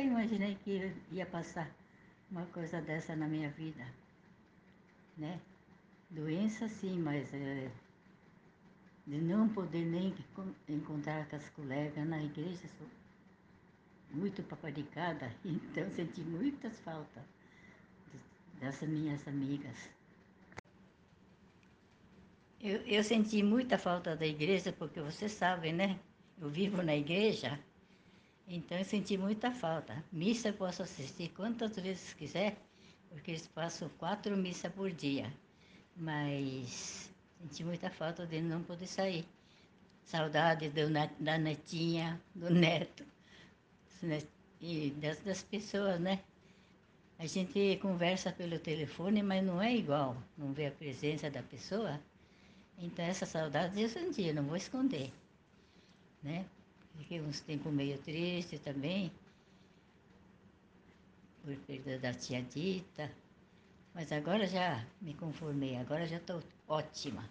nunca imaginei que ia passar uma coisa dessa na minha vida, né? Doença sim, mas é, de não poder nem encontrar com as colegas na igreja, sou muito paparicada, então senti muitas faltas dessas minhas amigas. Eu, eu senti muita falta da igreja, porque você sabe, né? Eu vivo na igreja, então eu senti muita falta. Missa eu posso assistir quantas vezes quiser, porque eles passam quatro missas por dia. Mas senti muita falta de não poder sair. Saudade do, da netinha, do neto e das, das pessoas, né? A gente conversa pelo telefone, mas não é igual, não vê a presença da pessoa. Então essa saudade eu senti, não vou esconder, né? Fiquei uns tempos meio triste também, por perda da tia Dita, mas agora já me conformei, agora já estou ótima.